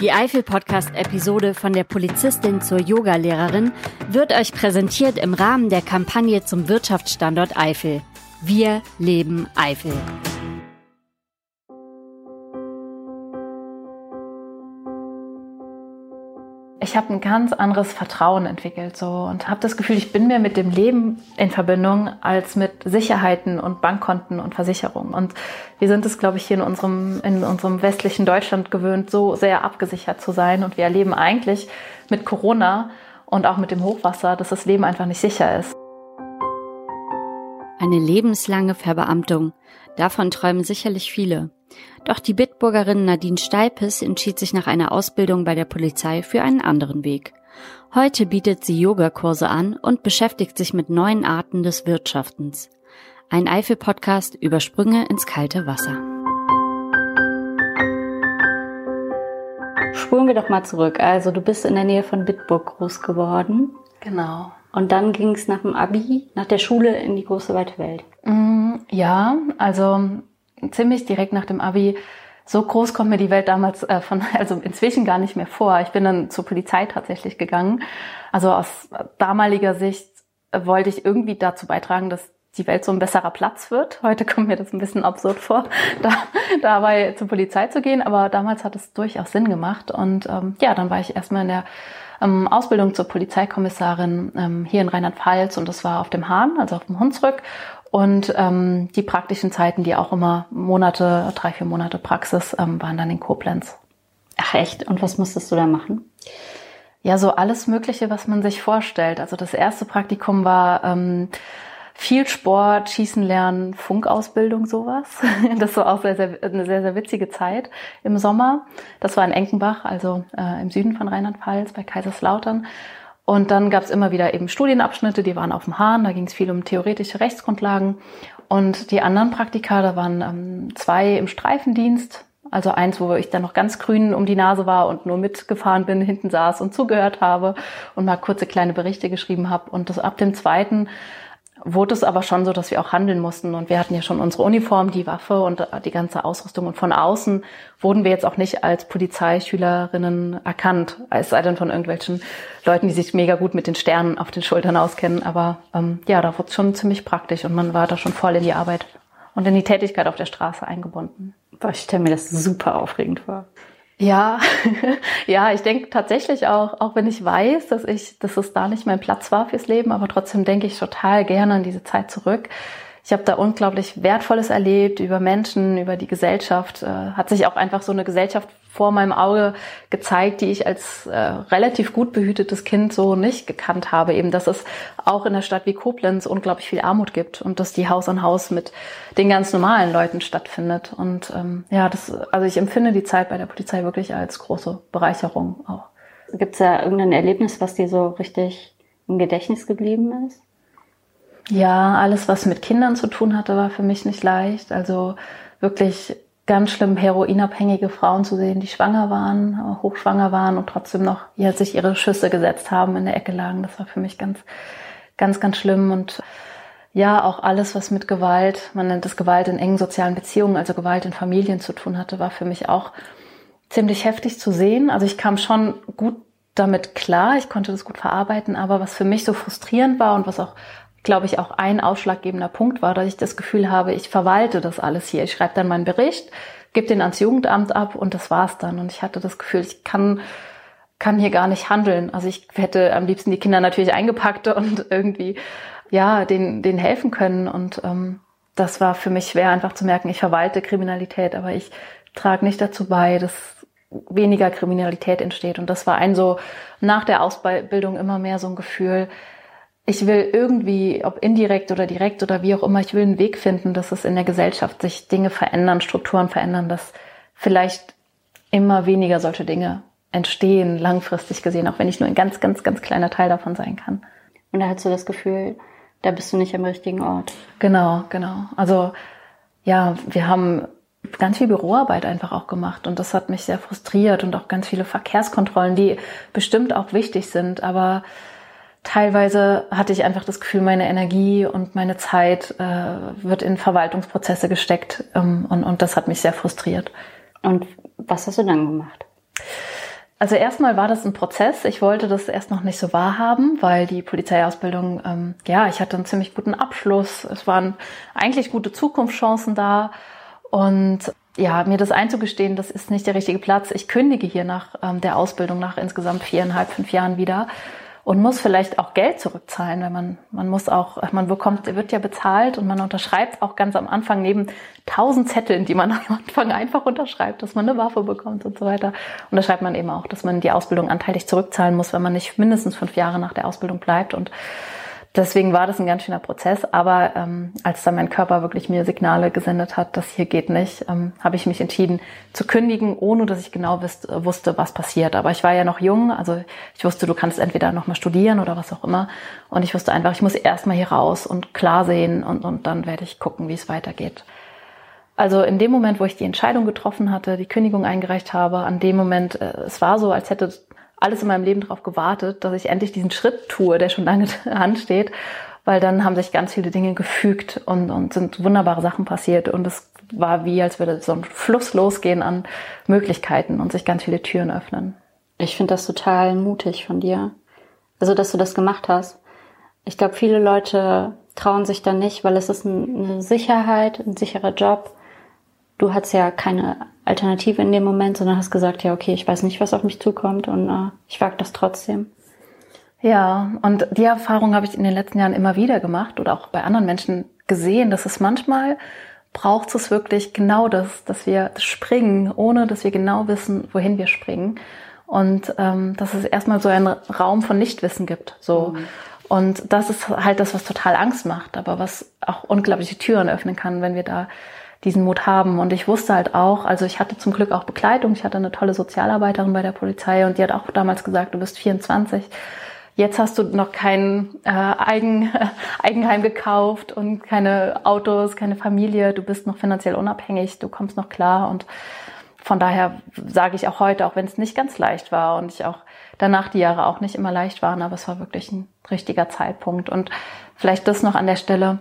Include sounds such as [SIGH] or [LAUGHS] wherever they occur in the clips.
Die Eifel-Podcast-Episode von der Polizistin zur Yogalehrerin wird euch präsentiert im Rahmen der Kampagne zum Wirtschaftsstandort Eifel. Wir leben Eifel. Ich habe ein ganz anderes Vertrauen entwickelt so und habe das Gefühl, ich bin mehr mit dem Leben in Verbindung als mit Sicherheiten und Bankkonten und Versicherungen. Und wir sind es, glaube ich, hier in unserem in unserem westlichen Deutschland gewöhnt, so sehr abgesichert zu sein. Und wir erleben eigentlich mit Corona und auch mit dem Hochwasser, dass das Leben einfach nicht sicher ist. Eine lebenslange Verbeamtung. Davon träumen sicherlich viele. Doch die Bitburgerin Nadine Steipes entschied sich nach einer Ausbildung bei der Polizei für einen anderen Weg. Heute bietet sie Yogakurse an und beschäftigt sich mit neuen Arten des Wirtschaftens. Ein Eifel-Podcast über Sprünge ins kalte Wasser. Spulen wir doch mal zurück. Also du bist in der Nähe von Bitburg groß geworden. Genau. Und dann ging es nach dem Abi, nach der Schule in die große weite Welt. Mm, ja, also ziemlich direkt nach dem Abi. So groß kommt mir die Welt damals äh, von, [LAUGHS] also inzwischen gar nicht mehr vor. Ich bin dann zur Polizei tatsächlich gegangen. Also aus damaliger Sicht wollte ich irgendwie dazu beitragen, dass die Welt so ein besserer Platz wird. Heute kommt mir das ein bisschen absurd vor, [LAUGHS] da, dabei zur Polizei zu gehen, aber damals hat es durchaus Sinn gemacht. Und ähm, ja, dann war ich erstmal in der ähm, Ausbildung zur Polizeikommissarin ähm, hier in Rheinland-Pfalz und das war auf dem Hahn, also auf dem Hunsrück. Und ähm, die praktischen Zeiten, die auch immer Monate, drei, vier Monate Praxis, ähm, waren dann in Koblenz. Ach echt? Und was musstest du da machen? Ja, so alles Mögliche, was man sich vorstellt. Also das erste Praktikum war ähm, viel Sport, Schießen lernen, Funkausbildung, sowas. [LAUGHS] Das war auch sehr, sehr, eine sehr, sehr witzige Zeit im Sommer. Das war in Enkenbach, also äh, im Süden von Rheinland-Pfalz bei Kaiserslautern. Und dann gab es immer wieder eben Studienabschnitte, die waren auf dem Hahn, da ging es viel um theoretische Rechtsgrundlagen. Und die anderen Praktika, da waren ähm, zwei im Streifendienst, also eins, wo ich dann noch ganz grün um die Nase war und nur mitgefahren bin, hinten saß und zugehört habe und mal kurze kleine Berichte geschrieben habe. Und das ab dem zweiten wurde es aber schon so, dass wir auch handeln mussten. Und wir hatten ja schon unsere Uniform, die Waffe und die ganze Ausrüstung. Und von außen wurden wir jetzt auch nicht als Polizeischülerinnen erkannt, es sei denn von irgendwelchen Leuten, die sich mega gut mit den Sternen auf den Schultern auskennen. Aber ähm, ja, da wurde es schon ziemlich praktisch und man war da schon voll in die Arbeit und in die Tätigkeit auf der Straße eingebunden. Ich stelle mir das super aufregend vor. Ja, [LAUGHS] ja, ich denke tatsächlich auch, auch wenn ich weiß, dass ich, dass es da nicht mein Platz war fürs Leben, aber trotzdem denke ich total gerne an diese Zeit zurück. Ich habe da unglaublich Wertvolles erlebt über Menschen, über die Gesellschaft. Äh, hat sich auch einfach so eine Gesellschaft vor meinem Auge gezeigt, die ich als äh, relativ gut behütetes Kind so nicht gekannt habe. Eben, dass es auch in der Stadt wie Koblenz unglaublich viel Armut gibt und dass die Haus an Haus mit den ganz normalen Leuten stattfindet. Und ähm, ja, das, also ich empfinde die Zeit bei der Polizei wirklich als große Bereicherung auch. Gibt es da irgendein Erlebnis, was dir so richtig im Gedächtnis geblieben ist? Ja, alles, was mit Kindern zu tun hatte, war für mich nicht leicht. Also wirklich ganz schlimm heroinabhängige Frauen zu sehen, die schwanger waren, hochschwanger waren und trotzdem noch ja, sich ihre Schüsse gesetzt haben, in der Ecke lagen. Das war für mich ganz, ganz, ganz schlimm. Und ja, auch alles, was mit Gewalt, man nennt es Gewalt in engen sozialen Beziehungen, also Gewalt in Familien zu tun hatte, war für mich auch ziemlich heftig zu sehen. Also ich kam schon gut damit klar, ich konnte das gut verarbeiten, aber was für mich so frustrierend war und was auch glaube ich, auch ein ausschlaggebender Punkt war, dass ich das Gefühl habe, ich verwalte das alles hier. Ich schreibe dann meinen Bericht, gebe den ans Jugendamt ab und das war's dann. Und ich hatte das Gefühl, ich kann, kann hier gar nicht handeln. Also ich hätte am liebsten die Kinder natürlich eingepackt und [LAUGHS] irgendwie, ja, denen, denen helfen können. Und ähm, das war für mich schwer, einfach zu merken, ich verwalte Kriminalität, aber ich trage nicht dazu bei, dass weniger Kriminalität entsteht. Und das war ein so nach der Ausbildung immer mehr so ein Gefühl, ich will irgendwie, ob indirekt oder direkt oder wie auch immer, ich will einen Weg finden, dass es in der Gesellschaft sich Dinge verändern, Strukturen verändern, dass vielleicht immer weniger solche Dinge entstehen, langfristig gesehen, auch wenn ich nur ein ganz, ganz, ganz kleiner Teil davon sein kann. Und da hast du das Gefühl, da bist du nicht am richtigen Ort. Genau, genau. Also ja, wir haben ganz viel Büroarbeit einfach auch gemacht und das hat mich sehr frustriert und auch ganz viele Verkehrskontrollen, die bestimmt auch wichtig sind, aber teilweise hatte ich einfach das Gefühl, meine Energie und meine Zeit äh, wird in Verwaltungsprozesse gesteckt ähm, und, und das hat mich sehr frustriert. Und was hast du dann gemacht? Also erstmal war das ein Prozess. Ich wollte das erst noch nicht so wahrhaben, weil die Polizeiausbildung, ähm, ja, ich hatte einen ziemlich guten Abschluss. Es waren eigentlich gute Zukunftschancen da. Und ja, mir das einzugestehen, das ist nicht der richtige Platz. Ich kündige hier nach ähm, der Ausbildung nach insgesamt viereinhalb, fünf Jahren wieder und muss vielleicht auch Geld zurückzahlen, weil man, man muss auch, man bekommt, wird ja bezahlt und man unterschreibt auch ganz am Anfang neben tausend Zetteln, die man [LAUGHS] am Anfang einfach unterschreibt, dass man eine Waffe bekommt und so weiter. Und da schreibt man eben auch, dass man die Ausbildung anteilig zurückzahlen muss, wenn man nicht mindestens fünf Jahre nach der Ausbildung bleibt und Deswegen war das ein ganz schöner Prozess. Aber ähm, als dann mein Körper wirklich mir Signale gesendet hat, das hier geht nicht, ähm, habe ich mich entschieden zu kündigen, ohne dass ich genau wisst, wusste, was passiert. Aber ich war ja noch jung, also ich wusste, du kannst entweder nochmal studieren oder was auch immer. Und ich wusste einfach, ich muss erstmal hier raus und klar sehen und, und dann werde ich gucken, wie es weitergeht. Also in dem Moment, wo ich die Entscheidung getroffen hatte, die Kündigung eingereicht habe, an dem Moment, äh, es war so, als hätte alles in meinem Leben darauf gewartet, dass ich endlich diesen Schritt tue, der schon lange [LAUGHS] ansteht, weil dann haben sich ganz viele Dinge gefügt und, und sind wunderbare Sachen passiert und es war wie, als würde so ein Fluss losgehen an Möglichkeiten und sich ganz viele Türen öffnen. Ich finde das total mutig von dir. Also, dass du das gemacht hast. Ich glaube, viele Leute trauen sich da nicht, weil es ist eine Sicherheit, ein sicherer Job. Du hattest ja keine Alternative in dem Moment, sondern hast gesagt, ja, okay, ich weiß nicht, was auf mich zukommt und äh, ich wage das trotzdem. Ja, und die Erfahrung habe ich in den letzten Jahren immer wieder gemacht oder auch bei anderen Menschen gesehen, dass es manchmal braucht es wirklich genau das, dass wir springen, ohne dass wir genau wissen, wohin wir springen. Und ähm, dass es erstmal so einen Raum von Nichtwissen gibt. So. Mhm. Und das ist halt das, was total Angst macht, aber was auch unglaubliche Türen öffnen kann, wenn wir da diesen Mut haben. Und ich wusste halt auch, also ich hatte zum Glück auch Begleitung. Ich hatte eine tolle Sozialarbeiterin bei der Polizei und die hat auch damals gesagt, du bist 24. Jetzt hast du noch kein äh, Eigen, [LAUGHS] Eigenheim gekauft und keine Autos, keine Familie. Du bist noch finanziell unabhängig. Du kommst noch klar. Und von daher sage ich auch heute, auch wenn es nicht ganz leicht war und ich auch danach die Jahre auch nicht immer leicht waren, aber es war wirklich ein richtiger Zeitpunkt. Und vielleicht das noch an der Stelle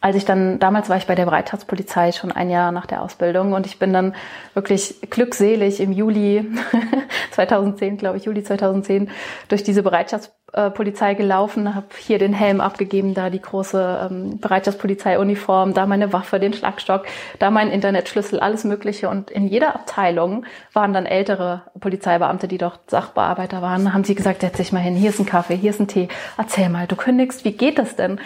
als ich dann, damals war ich bei der Bereitschaftspolizei schon ein Jahr nach der Ausbildung und ich bin dann wirklich glückselig im Juli [LAUGHS] 2010, glaube ich, Juli 2010, durch diese Bereitschaftspolizei gelaufen, habe hier den Helm abgegeben, da die große ähm, Bereitschaftspolizei-Uniform, da meine Waffe, den Schlagstock, da mein Internetschlüssel, alles Mögliche. Und in jeder Abteilung waren dann ältere Polizeibeamte, die doch Sachbearbeiter waren, haben sie gesagt, setz dich mal hin, hier ist ein Kaffee, hier ist ein Tee, erzähl mal, du kündigst, wie geht das denn?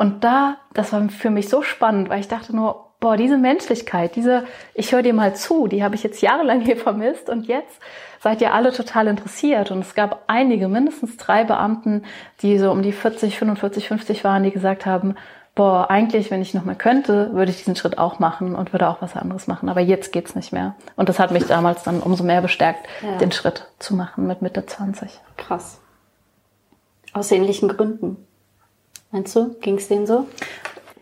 Und da, das war für mich so spannend, weil ich dachte nur, boah, diese Menschlichkeit, diese, ich höre dir mal zu, die habe ich jetzt jahrelang hier vermisst und jetzt seid ihr alle total interessiert. Und es gab einige, mindestens drei Beamten, die so um die 40, 45, 50 waren, die gesagt haben, boah, eigentlich, wenn ich noch mal könnte, würde ich diesen Schritt auch machen und würde auch was anderes machen. Aber jetzt geht's nicht mehr. Und das hat mich damals dann umso mehr bestärkt, ja. den Schritt zu machen mit Mitte 20. Krass. Aus ähnlichen Gründen. Meinst du, ging es denen so?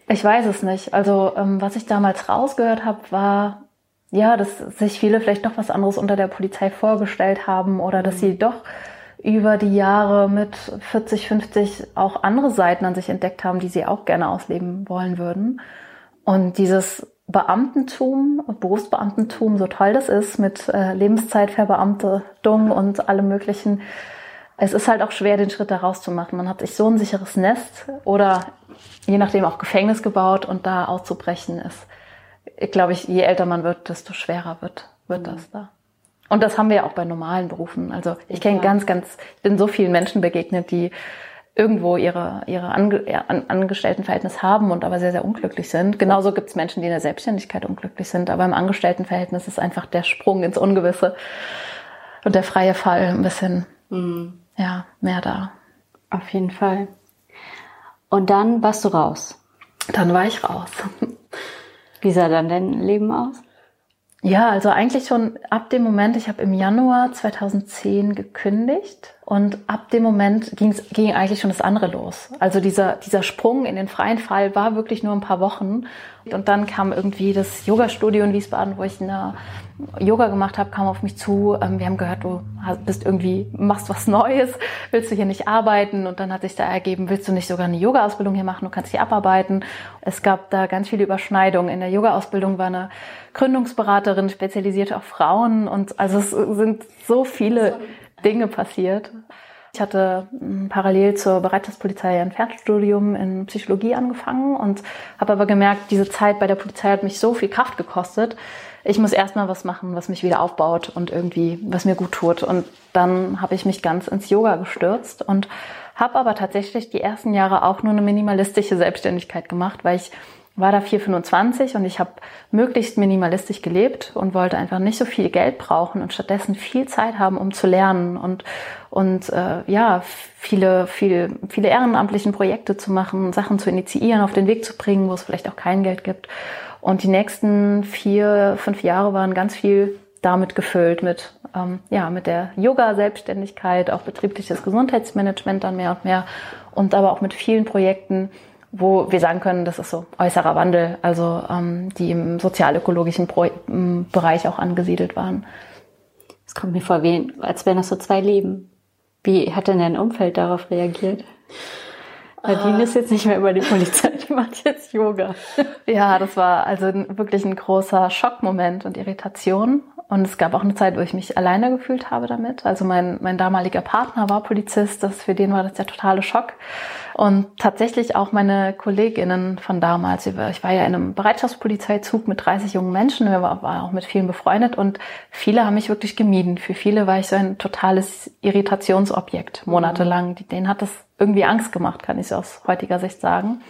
Ich weiß es nicht. Also ähm, was ich damals rausgehört habe, war ja, dass sich viele vielleicht noch was anderes unter der Polizei vorgestellt haben oder dass sie doch über die Jahre mit 40, 50 auch andere Seiten an sich entdeckt haben, die sie auch gerne ausleben wollen würden. Und dieses Beamtentum und Berufsbeamtentum, so toll das ist, mit äh, Lebenszeitverbeamtetung und allem möglichen, es ist halt auch schwer, den Schritt da rauszumachen. Man hat sich so ein sicheres Nest oder je nachdem auch Gefängnis gebaut und da auszubrechen ist, ich glaube ich, je älter man wird, desto schwerer wird, wird mhm. das da. Und das haben wir ja auch bei normalen Berufen. Also ich kenne ganz, ganz, ich bin so vielen Menschen begegnet, die irgendwo ihre, ihre Ange Angestelltenverhältnis haben und aber sehr, sehr unglücklich sind. Genauso gibt es Menschen, die in der Selbstständigkeit unglücklich sind, aber im Angestelltenverhältnis ist einfach der Sprung ins Ungewisse und der freie Fall ein bisschen mhm ja, mehr da. Auf jeden Fall. Und dann warst du raus. Dann war ich raus. [LAUGHS] Wie sah dann dein Leben aus? Ja, also eigentlich schon ab dem Moment, ich habe im Januar 2010 gekündigt Und ab dem Moment ging's, ging eigentlich schon das andere los. Also dieser, dieser Sprung in den freien Fall war wirklich nur ein paar Wochen. Und dann kam irgendwie das Yoga-Studio in Wiesbaden, wo ich eine Yoga gemacht habe, kam auf mich zu. Ähm, wir haben gehört, du bist irgendwie, machst was Neues, willst du hier nicht arbeiten? Und dann hat sich da ergeben, willst du nicht sogar eine Yoga-Ausbildung hier machen? Du kannst hier abarbeiten. Es gab da ganz viele Überschneidungen. In der Yoga-Ausbildung war eine Gründungsberaterin, spezialisiert auf Frauen. Und also es sind so viele Dinge passiert. Ich hatte hm, parallel zur Bereitschaftspolizei ein Fernstudium in Psychologie angefangen und habe aber gemerkt, diese Zeit bei der Polizei hat mich so viel Kraft gekostet. Ich muss erstmal was machen, was mich wieder aufbaut und irgendwie, was mir gut tut. Und dann habe ich mich ganz ins Yoga gestürzt und habe aber tatsächlich die ersten Jahre auch nur eine minimalistische Selbstständigkeit gemacht, weil ich war da 4,25 und ich habe möglichst minimalistisch gelebt und wollte einfach nicht so viel Geld brauchen und stattdessen viel Zeit haben, um zu lernen und, und äh, ja, viele, viele, viele ehrenamtlichen Projekte zu machen, Sachen zu initiieren, auf den Weg zu bringen, wo es vielleicht auch kein Geld gibt. Und die nächsten vier, fünf Jahre waren ganz viel damit gefüllt, mit, ähm, ja, mit der Yoga-Selbstständigkeit, auch betriebliches Gesundheitsmanagement dann mehr und mehr und aber auch mit vielen Projekten, wo wir sagen können, das ist so äußerer Wandel, also ähm, die im sozialökologischen Pro Bereich auch angesiedelt waren. Es kommt mir vor, wie, als wären das so zwei Leben. Wie hat denn dein Umfeld darauf reagiert? Nadine ist jetzt nicht mehr über die Polizei, die macht jetzt Yoga. Ja, das war also wirklich ein großer Schockmoment und Irritation. Und es gab auch eine Zeit, wo ich mich alleine gefühlt habe damit. Also mein, mein damaliger Partner war Polizist, das, für den war das der totale Schock. Und tatsächlich auch meine Kolleginnen von damals. Ich war ja in einem Bereitschaftspolizeizug mit 30 jungen Menschen, wir waren auch mit vielen befreundet und viele haben mich wirklich gemieden. Für viele war ich so ein totales Irritationsobjekt monatelang. Denen hat das irgendwie Angst gemacht, kann ich aus heutiger Sicht sagen.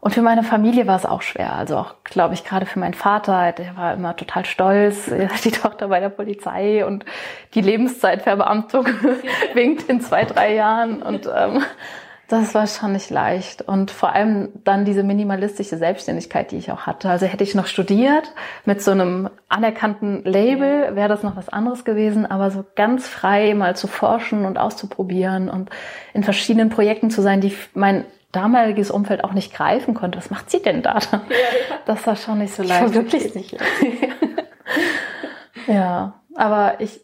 Und für meine Familie war es auch schwer. Also auch, glaube ich, gerade für meinen Vater, der war immer total stolz, [LAUGHS] die Tochter bei der Polizei und die Lebenszeitverbeamtung [LAUGHS] winkt in zwei, drei Jahren. Und ähm, das war schon nicht leicht. Und vor allem dann diese minimalistische Selbstständigkeit, die ich auch hatte. Also hätte ich noch studiert mit so einem anerkannten Label, wäre das noch was anderes gewesen. Aber so ganz frei mal zu forschen und auszuprobieren und in verschiedenen Projekten zu sein, die mein damaliges Umfeld auch nicht greifen konnte. Was macht sie denn da? Das war schon nicht so leicht. Wirklich nicht. [LAUGHS] ja, aber ich,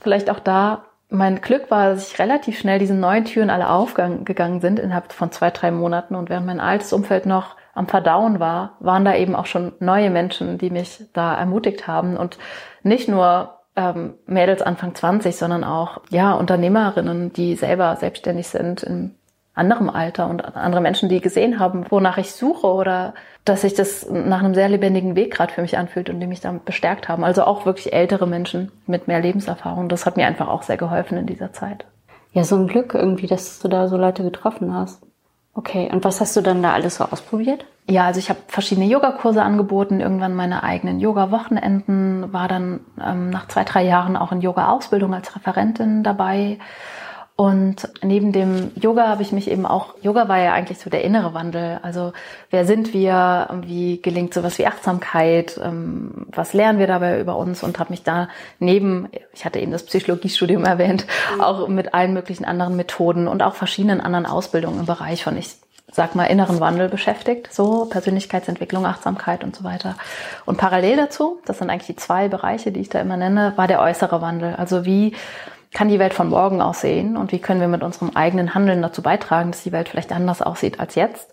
vielleicht auch da, mein Glück war, dass ich relativ schnell diese neuen Türen alle aufgegangen sind innerhalb von zwei, drei Monaten. Und während mein altes Umfeld noch am Verdauen war, waren da eben auch schon neue Menschen, die mich da ermutigt haben. Und nicht nur ähm, Mädels Anfang 20, sondern auch ja Unternehmerinnen, die selber selbstständig sind im anderem Alter und andere Menschen, die gesehen haben, wonach ich suche oder dass sich das nach einem sehr lebendigen Weg gerade für mich anfühlt und die mich damit bestärkt haben. Also auch wirklich ältere Menschen mit mehr Lebenserfahrung. Das hat mir einfach auch sehr geholfen in dieser Zeit. Ja, so ein Glück irgendwie, dass du da so Leute getroffen hast. Okay, und was hast du dann da alles so ausprobiert? Ja, also ich habe verschiedene Yogakurse angeboten, irgendwann meine eigenen Yoga-Wochenenden, war dann ähm, nach zwei, drei Jahren auch in Yoga-Ausbildung als Referentin dabei und neben dem Yoga habe ich mich eben auch, Yoga war ja eigentlich so der innere Wandel. Also wer sind wir, wie gelingt sowas wie Achtsamkeit, ähm, was lernen wir dabei über uns und habe mich da neben, ich hatte eben das Psychologiestudium [LAUGHS] erwähnt, mhm. auch mit allen möglichen anderen Methoden und auch verschiedenen anderen Ausbildungen im Bereich von, ich sag mal, inneren Wandel beschäftigt, so Persönlichkeitsentwicklung, Achtsamkeit und so weiter. Und parallel dazu, das sind eigentlich die zwei Bereiche, die ich da immer nenne, war der äußere Wandel. Also wie kann die Welt von morgen aussehen und wie können wir mit unserem eigenen Handeln dazu beitragen, dass die Welt vielleicht anders aussieht als jetzt.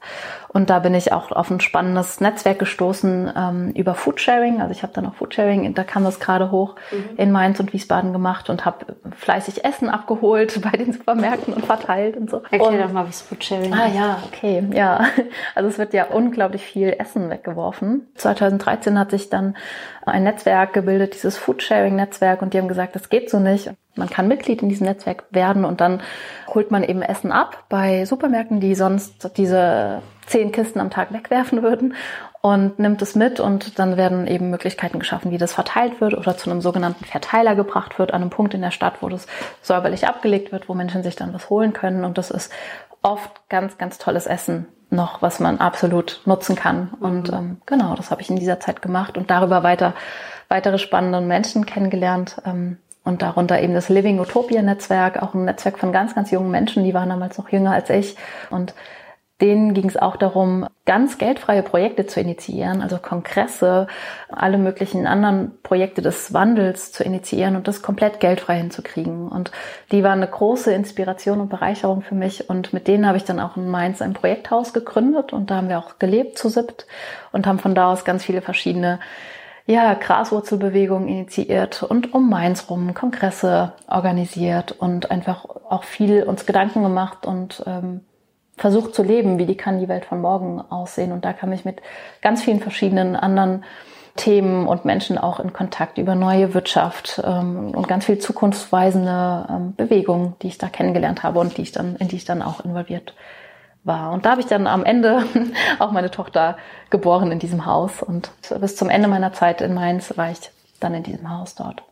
Und da bin ich auch auf ein spannendes Netzwerk gestoßen ähm, über Foodsharing. Also ich habe dann auch Foodsharing, da kam das gerade hoch, mhm. in Mainz und Wiesbaden gemacht und habe fleißig Essen abgeholt [LAUGHS] bei den Supermärkten und verteilt und so. Erklär und, doch mal, was Foodsharing ah, ist. Ah ja, okay, ja. [LAUGHS] Also es wird ja unglaublich viel Essen weggeworfen. 2013 hat sich dann ein Netzwerk gebildet, dieses Foodsharing-Netzwerk, und die haben gesagt, das geht so nicht. Man kann Mitglied in diesem Netzwerk werden und dann holt man eben Essen ab bei Supermärkten, die sonst diese zehn Kisten am Tag wegwerfen würden und nimmt es mit und dann werden eben Möglichkeiten geschaffen, wie das verteilt wird oder zu einem sogenannten Verteiler gebracht wird, an einem Punkt in der Stadt, wo das säuberlich abgelegt wird, wo Menschen sich dann was holen können und das ist oft ganz, ganz tolles Essen noch, was man absolut nutzen kann. Und mhm. ähm, genau, das habe ich in dieser Zeit gemacht und darüber weiter weitere spannende Menschen kennengelernt. Ähm, und darunter eben das Living Utopia Netzwerk, auch ein Netzwerk von ganz, ganz jungen Menschen, die waren damals noch jünger als ich und denen ging es auch darum, ganz geldfreie Projekte zu initiieren, also Kongresse, alle möglichen anderen Projekte des Wandels zu initiieren und das komplett geldfrei hinzukriegen. Und die waren eine große Inspiration und Bereicherung für mich. Und mit denen habe ich dann auch in Mainz ein Projekthaus gegründet und da haben wir auch gelebt zu siebt und haben von da aus ganz viele verschiedene ja, Graswurzelbewegungen initiiert und um Mainz rum Kongresse organisiert und einfach auch viel uns Gedanken gemacht und ähm, versucht zu leben, wie die kann die Welt von morgen aussehen. Und da kam ich mit ganz vielen verschiedenen anderen Themen und Menschen auch in Kontakt über neue Wirtschaft ähm, und ganz viel zukunftsweisende ähm, Bewegungen, die ich da kennengelernt habe und die ich dann, in die ich dann auch involviert war. Und da habe ich dann am Ende [LAUGHS] auch meine Tochter geboren in diesem Haus. Und bis zum Ende meiner Zeit in Mainz war ich dann in diesem Haus dort.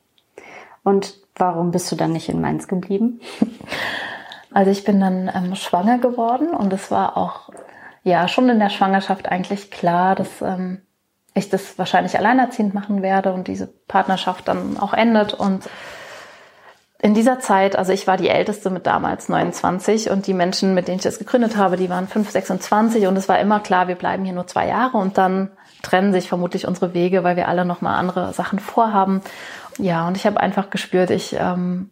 Und warum bist du dann nicht in Mainz geblieben? [LAUGHS] Also ich bin dann ähm, schwanger geworden und es war auch ja schon in der Schwangerschaft eigentlich klar, dass ähm, ich das wahrscheinlich alleinerziehend machen werde und diese Partnerschaft dann auch endet und in dieser Zeit, also ich war die Älteste mit damals 29 und die Menschen, mit denen ich das gegründet habe, die waren 5, 26 und es war immer klar, wir bleiben hier nur zwei Jahre und dann trennen sich vermutlich unsere Wege, weil wir alle nochmal andere Sachen vorhaben. Ja, und ich habe einfach gespürt, ich ähm,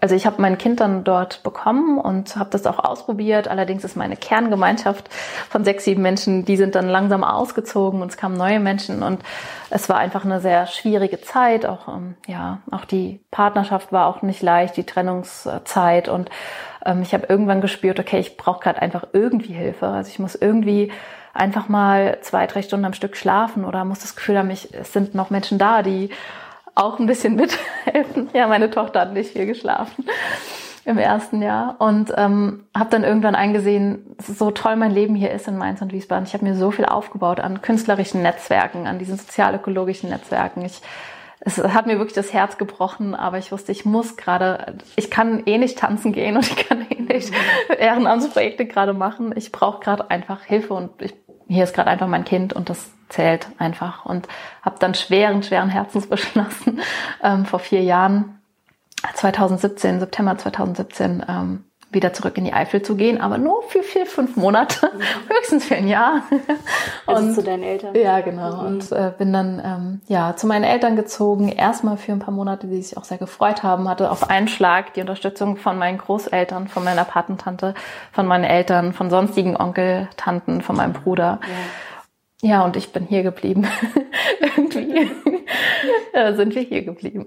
also ich habe mein Kind dann dort bekommen und habe das auch ausprobiert. Allerdings ist meine Kerngemeinschaft von sechs, sieben Menschen, die sind dann langsam ausgezogen und es kamen neue Menschen und es war einfach eine sehr schwierige Zeit. Auch ähm, ja, auch die Partnerschaft war auch nicht leicht, die Trennungszeit und ähm, ich habe irgendwann gespürt, okay, ich brauche gerade einfach irgendwie Hilfe. Also ich muss irgendwie einfach mal zwei, drei Stunden am Stück schlafen oder muss das Gefühl haben, ich, es sind noch Menschen da, die auch ein bisschen mithelfen. Ja, meine Tochter hat nicht viel geschlafen im ersten Jahr und ähm, habe dann irgendwann eingesehen, so toll mein Leben hier ist in Mainz und Wiesbaden. Ich habe mir so viel aufgebaut an künstlerischen Netzwerken, an diesen sozialökologischen Netzwerken. Ich es hat mir wirklich das Herz gebrochen, aber ich wusste, ich muss gerade, ich kann eh nicht tanzen gehen und ich kann eh nicht Ehrenamtsprojekte gerade machen. Ich brauche gerade einfach Hilfe und ich, hier ist gerade einfach mein Kind und das zählt einfach. Und habe dann schweren, schweren Herzens [LAUGHS] beschlossen, ähm, vor vier Jahren, 2017, September 2017, ähm, wieder zurück in die Eifel zu gehen, aber nur für vier, fünf Monate, mhm. [LAUGHS] höchstens für ein Jahr. Und zu deinen Eltern. Ja, genau. Mhm. Und äh, bin dann ähm, ja zu meinen Eltern gezogen, erstmal für ein paar Monate, die sich auch sehr gefreut haben, hatte auf einen Schlag die Unterstützung von meinen Großeltern, von meiner Patentante, von meinen Eltern, von sonstigen Onkel, Tanten, von meinem Bruder. Ja ja, und ich bin hier geblieben. [LAUGHS] Irgendwie ja, sind wir hier geblieben.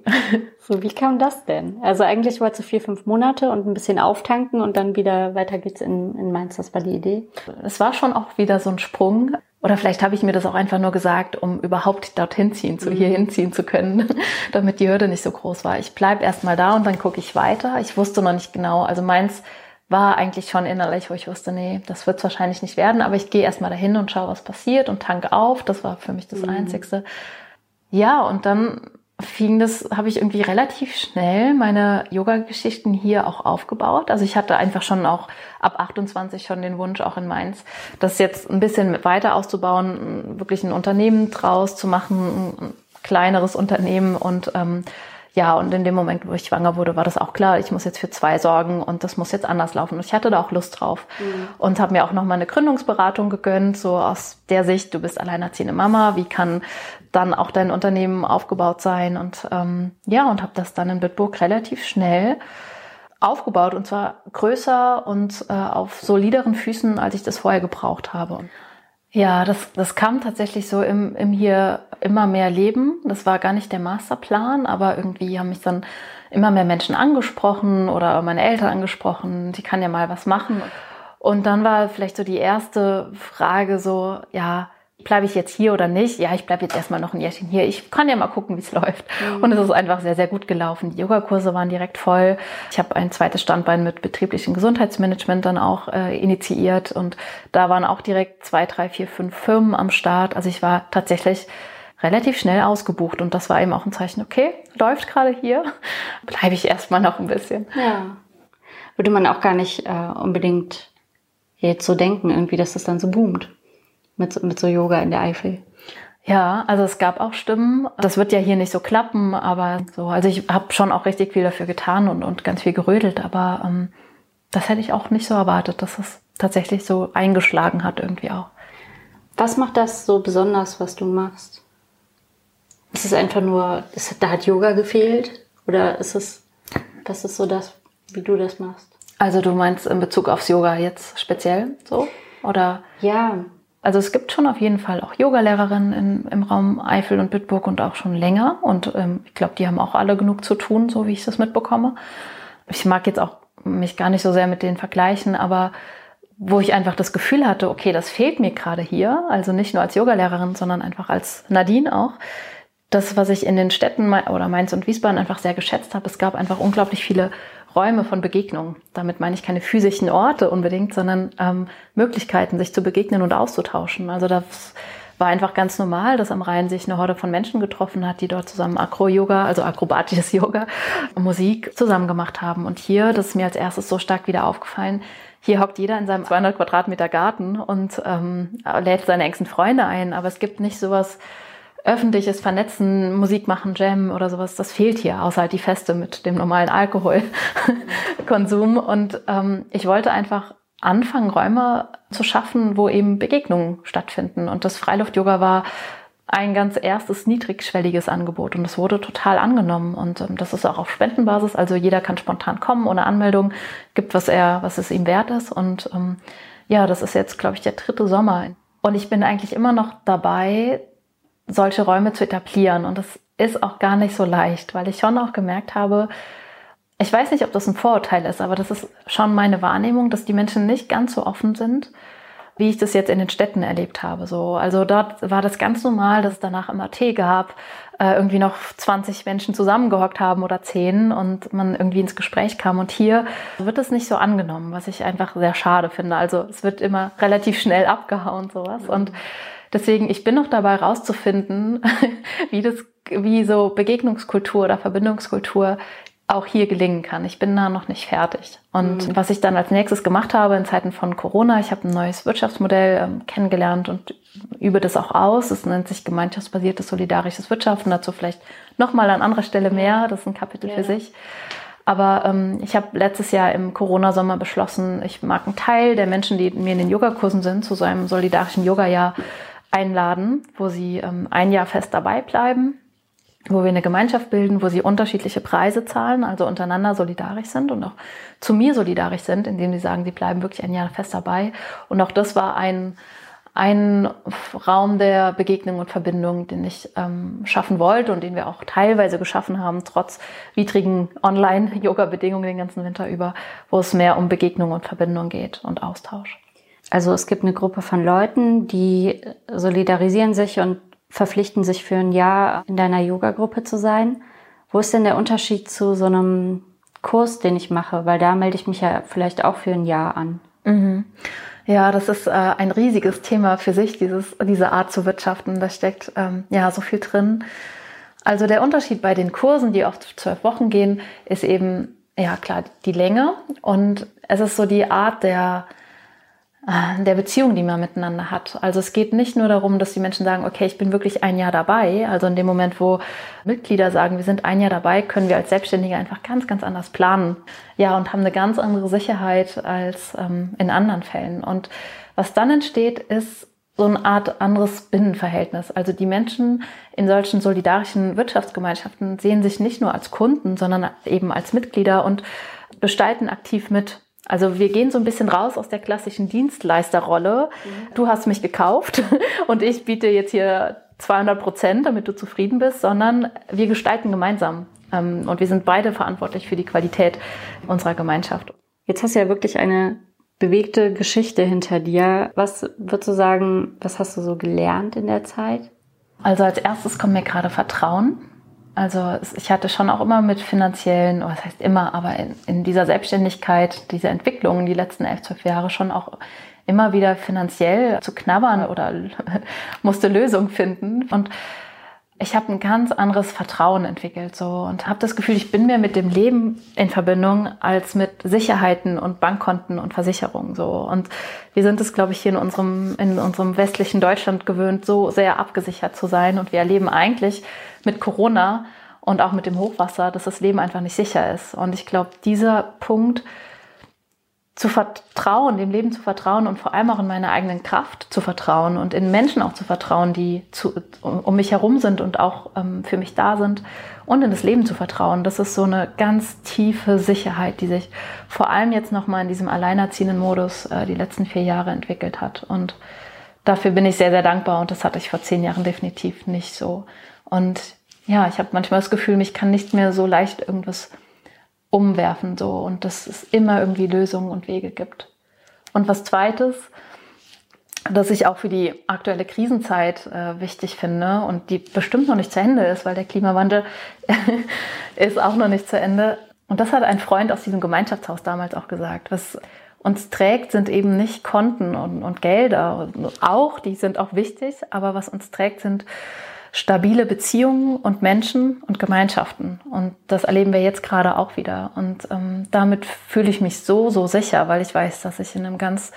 So, wie kam das denn? Also eigentlich war es so vier, fünf Monate und ein bisschen auftanken und dann wieder weiter geht's in, in Mainz. Das war die Idee. Es war schon auch wieder so ein Sprung. Oder vielleicht habe ich mir das auch einfach nur gesagt, um überhaupt dorthin ziehen zu, mhm. hier hinziehen zu können, [LAUGHS] damit die Hürde nicht so groß war. Ich bleib erst mal da und dann gucke ich weiter. Ich wusste noch nicht genau. Also Mainz war eigentlich schon innerlich, wo ich wusste, nee, das wird es wahrscheinlich nicht werden, aber ich gehe erstmal dahin und schaue, was passiert und tanke auf. Das war für mich das mhm. Einzigste. Ja, und dann fing das, habe ich irgendwie relativ schnell meine Yoga-Geschichten hier auch aufgebaut. Also ich hatte einfach schon auch ab 28 schon den Wunsch, auch in Mainz, das jetzt ein bisschen weiter auszubauen, wirklich ein Unternehmen draus zu machen, ein kleineres Unternehmen und ähm, ja, und in dem Moment, wo ich schwanger wurde, war das auch klar, ich muss jetzt für zwei sorgen und das muss jetzt anders laufen. Und ich hatte da auch Lust drauf mhm. und habe mir auch noch mal eine Gründungsberatung gegönnt, so aus der Sicht, du bist alleinerziehende Mama, wie kann dann auch dein Unternehmen aufgebaut sein? Und ähm, ja, und habe das dann in Bitburg relativ schnell aufgebaut und zwar größer und äh, auf solideren Füßen, als ich das vorher gebraucht habe. Ja, das, das kam tatsächlich so im, im hier immer mehr Leben. Das war gar nicht der Masterplan, aber irgendwie haben mich dann immer mehr Menschen angesprochen oder meine Eltern angesprochen, die kann ja mal was machen. Und dann war vielleicht so die erste Frage so, ja, bleibe ich jetzt hier oder nicht? Ja, ich bleibe jetzt erstmal noch ein Jährchen hier. Ich kann ja mal gucken, wie es [LAUGHS] läuft. Mhm. Und es ist einfach sehr, sehr gut gelaufen. Die Yogakurse waren direkt voll. Ich habe ein zweites Standbein mit betrieblichem Gesundheitsmanagement dann auch äh, initiiert. Und da waren auch direkt zwei, drei, vier, fünf Firmen am Start. Also ich war tatsächlich relativ schnell ausgebucht. Und das war eben auch ein Zeichen, okay, läuft gerade hier, [LAUGHS] bleibe ich erstmal noch ein bisschen. Ja. Würde man auch gar nicht äh, unbedingt jetzt so denken, irgendwie, dass das dann so boomt mit, mit so Yoga in der Eifel. Ja, also es gab auch Stimmen. Das wird ja hier nicht so klappen, aber so, also ich habe schon auch richtig viel dafür getan und, und ganz viel gerödelt, aber ähm, das hätte ich auch nicht so erwartet, dass es tatsächlich so eingeschlagen hat irgendwie auch. Was macht das so besonders, was du machst? Ist es einfach nur, ist, da hat Yoga gefehlt? Oder ist es, was ist so das, wie du das machst? Also du meinst in Bezug aufs Yoga jetzt speziell so? Oder? Ja. Also es gibt schon auf jeden Fall auch Yogalehrerinnen im, Raum Eifel und Bitburg und auch schon länger. Und ähm, ich glaube, die haben auch alle genug zu tun, so wie ich das mitbekomme. Ich mag jetzt auch mich gar nicht so sehr mit denen vergleichen, aber wo ich einfach das Gefühl hatte, okay, das fehlt mir gerade hier, also nicht nur als Yogalehrerin, sondern einfach als Nadine auch. Das, was ich in den Städten oder Mainz und Wiesbaden einfach sehr geschätzt habe, es gab einfach unglaublich viele Räume von Begegnung. Damit meine ich keine physischen Orte unbedingt, sondern ähm, Möglichkeiten, sich zu begegnen und auszutauschen. Also das war einfach ganz normal, dass am Rhein sich eine Horde von Menschen getroffen hat, die dort zusammen Akro-Yoga, also akrobatisches [LAUGHS] Yoga, Musik zusammen gemacht haben. Und hier, das ist mir als erstes so stark wieder aufgefallen, hier hockt jeder in seinem 200 Quadratmeter Garten und ähm, lädt seine engsten Freunde ein. Aber es gibt nicht sowas öffentliches Vernetzen, Musik machen, Jam oder sowas. Das fehlt hier, außer halt die Feste mit dem normalen Alkoholkonsum. [LAUGHS] Und ähm, ich wollte einfach anfangen, Räume zu schaffen, wo eben Begegnungen stattfinden. Und das Freiluft-Yoga war ein ganz erstes niedrigschwelliges Angebot und es wurde total angenommen und ähm, das ist auch auf Spendenbasis, also jeder kann spontan kommen ohne Anmeldung, gibt was er, was es ihm wert ist und ähm, ja, das ist jetzt, glaube ich, der dritte Sommer und ich bin eigentlich immer noch dabei, solche Räume zu etablieren und das ist auch gar nicht so leicht, weil ich schon auch gemerkt habe, ich weiß nicht, ob das ein Vorurteil ist, aber das ist schon meine Wahrnehmung, dass die Menschen nicht ganz so offen sind, wie ich das jetzt in den Städten erlebt habe. So, also dort war das ganz normal, dass es danach immer Tee gab, äh, irgendwie noch 20 Menschen zusammengehockt haben oder 10 und man irgendwie ins Gespräch kam. Und hier wird es nicht so angenommen, was ich einfach sehr schade finde. Also es wird immer relativ schnell abgehauen sowas und Deswegen, ich bin noch dabei rauszufinden, [LAUGHS] wie das, wie so Begegnungskultur oder Verbindungskultur auch hier gelingen kann. Ich bin da noch nicht fertig. Und mhm. was ich dann als nächstes gemacht habe in Zeiten von Corona, ich habe ein neues Wirtschaftsmodell ähm, kennengelernt und übe das auch aus. Es nennt sich gemeinschaftsbasiertes solidarisches Wirtschaften. Dazu vielleicht nochmal an anderer Stelle mehr. Das ist ein Kapitel ja. für sich. Aber ähm, ich habe letztes Jahr im Corona-Sommer beschlossen, ich mag einen Teil der Menschen, die mir in den Yogakursen sind, zu so einem solidarischen Yoga-Jahr einladen, wo sie ähm, ein Jahr fest dabei bleiben wo wir eine Gemeinschaft bilden, wo sie unterschiedliche Preise zahlen, also untereinander solidarisch sind und auch zu mir solidarisch sind, indem sie sagen, sie bleiben wirklich ein Jahr fest dabei. Und auch das war ein, ein Raum der Begegnung und Verbindung, den ich ähm, schaffen wollte und den wir auch teilweise geschaffen haben, trotz widrigen Online-Yoga-Bedingungen den ganzen Winter über, wo es mehr um Begegnung und Verbindung geht und Austausch. Also es gibt eine Gruppe von Leuten, die solidarisieren sich und verpflichten, sich für ein Jahr in deiner Yoga-Gruppe zu sein. Wo ist denn der Unterschied zu so einem Kurs, den ich mache? Weil da melde ich mich ja vielleicht auch für ein Jahr an. Mhm. Ja, das ist äh, ein riesiges Thema für sich, dieses, diese Art zu wirtschaften. Da steckt ähm, ja so viel drin. Also der Unterschied bei den Kursen, die oft zwölf Wochen gehen, ist eben, ja klar, die Länge. Und es ist so die Art der der Beziehung, die man miteinander hat. Also es geht nicht nur darum, dass die Menschen sagen, okay, ich bin wirklich ein Jahr dabei. Also in dem Moment, wo Mitglieder sagen, wir sind ein Jahr dabei, können wir als Selbstständige einfach ganz, ganz anders planen. Ja, und haben eine ganz andere Sicherheit als ähm, in anderen Fällen. Und was dann entsteht, ist so eine Art anderes Binnenverhältnis. Also die Menschen in solchen solidarischen Wirtschaftsgemeinschaften sehen sich nicht nur als Kunden, sondern eben als Mitglieder und gestalten aktiv mit. Also wir gehen so ein bisschen raus aus der klassischen Dienstleisterrolle. Mhm. Du hast mich gekauft [LAUGHS] und ich biete jetzt hier 200 Prozent, damit du zufrieden bist, sondern wir gestalten gemeinsam. Ähm, und wir sind beide verantwortlich für die Qualität unserer Gemeinschaft. Jetzt hast du ja wirklich eine bewegte Geschichte hinter dir. Was würdest du sagen, was hast du so gelernt in der Zeit? Also als erstes kommt mir gerade Vertrauen. Also ich hatte schon auch immer mit finanziellen, was heißt immer, aber in, in dieser Selbstständigkeit, diese Entwicklung die letzten elf, zwölf Jahre schon auch immer wieder finanziell zu knabbern oder [LAUGHS] musste Lösungen finden. Und ich habe ein ganz anderes Vertrauen entwickelt so und habe das Gefühl, ich bin mehr mit dem Leben in Verbindung als mit Sicherheiten und Bankkonten und Versicherungen so. Und wir sind es, glaube ich, hier in unserem in unserem westlichen Deutschland gewöhnt, so sehr abgesichert zu sein und wir erleben eigentlich mit Corona und auch mit dem Hochwasser, dass das Leben einfach nicht sicher ist. Und ich glaube, dieser Punkt zu vertrauen, dem Leben zu vertrauen und vor allem auch in meine eigenen Kraft zu vertrauen und in Menschen auch zu vertrauen, die zu, um mich herum sind und auch ähm, für mich da sind und in das Leben zu vertrauen. Das ist so eine ganz tiefe Sicherheit, die sich vor allem jetzt nochmal in diesem alleinerziehenden Modus äh, die letzten vier Jahre entwickelt hat. Und dafür bin ich sehr, sehr dankbar und das hatte ich vor zehn Jahren definitiv nicht so. Und ja, ich habe manchmal das Gefühl, mich kann nicht mehr so leicht irgendwas umwerfen so und dass es immer irgendwie Lösungen und Wege gibt. Und was zweites, dass ich auch für die aktuelle Krisenzeit äh, wichtig finde und die bestimmt noch nicht zu Ende ist, weil der Klimawandel [LAUGHS] ist auch noch nicht zu Ende. Und das hat ein Freund aus diesem Gemeinschaftshaus damals auch gesagt. Was uns trägt, sind eben nicht Konten und, und Gelder. Auch, die sind auch wichtig, aber was uns trägt, sind stabile Beziehungen und Menschen und Gemeinschaften. Und das erleben wir jetzt gerade auch wieder. Und ähm, damit fühle ich mich so, so sicher, weil ich weiß, dass ich in einem ganz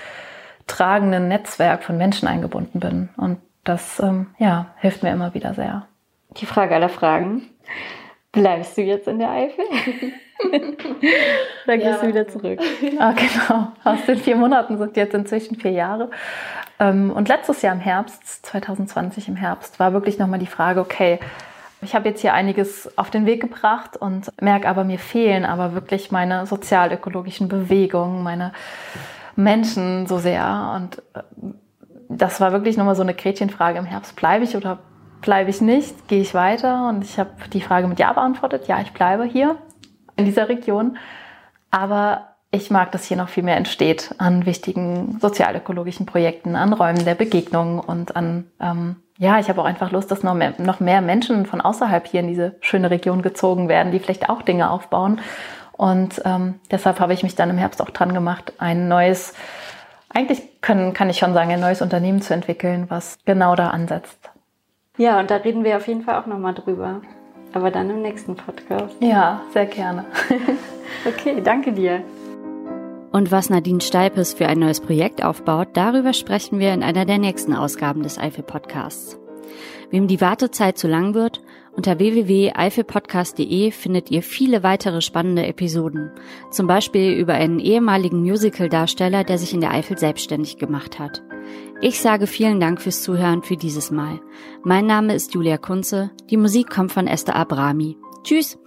tragenden Netzwerk von Menschen eingebunden bin. Und das ähm, ja, hilft mir immer wieder sehr. Die Frage aller Fragen. Bleibst du jetzt in der Eifel? [LAUGHS] Dann gehst ja. du wieder zurück. Ah, genau. Aus den vier Monaten sind jetzt inzwischen vier Jahre. Ähm, und letztes Jahr im Herbst, 2020 im Herbst, war wirklich nochmal die Frage, okay, ich habe jetzt hier einiges auf den Weg gebracht und merke aber, mir fehlen aber wirklich meine sozialökologischen Bewegungen, meine Menschen so sehr. Und äh, das war wirklich nochmal so eine Gretchenfrage im Herbst. Bleibe ich oder bleibe ich nicht? Gehe ich weiter? Und ich habe die Frage mit Ja beantwortet. Ja, ich bleibe hier in dieser Region. Aber ich mag, dass hier noch viel mehr entsteht an wichtigen sozialökologischen Projekten, an Räumen der Begegnung und an, ähm, ja, ich habe auch einfach Lust, dass noch mehr, noch mehr Menschen von außerhalb hier in diese schöne Region gezogen werden, die vielleicht auch Dinge aufbauen. Und ähm, deshalb habe ich mich dann im Herbst auch dran gemacht, ein neues, eigentlich können, kann ich schon sagen, ein neues Unternehmen zu entwickeln, was genau da ansetzt. Ja, und da reden wir auf jeden Fall auch nochmal drüber. Aber dann im nächsten Podcast. Ja, sehr gerne. [LAUGHS] okay, danke dir. Und was Nadine Steipes für ein neues Projekt aufbaut, darüber sprechen wir in einer der nächsten Ausgaben des Eifel Podcasts. Wem die Wartezeit zu lang wird, unter www.eifelpodcast.de findet ihr viele weitere spannende Episoden. Zum Beispiel über einen ehemaligen Musical-Darsteller, der sich in der Eifel selbstständig gemacht hat. Ich sage vielen Dank fürs Zuhören für dieses Mal. Mein Name ist Julia Kunze. Die Musik kommt von Esther Abrami. Tschüss!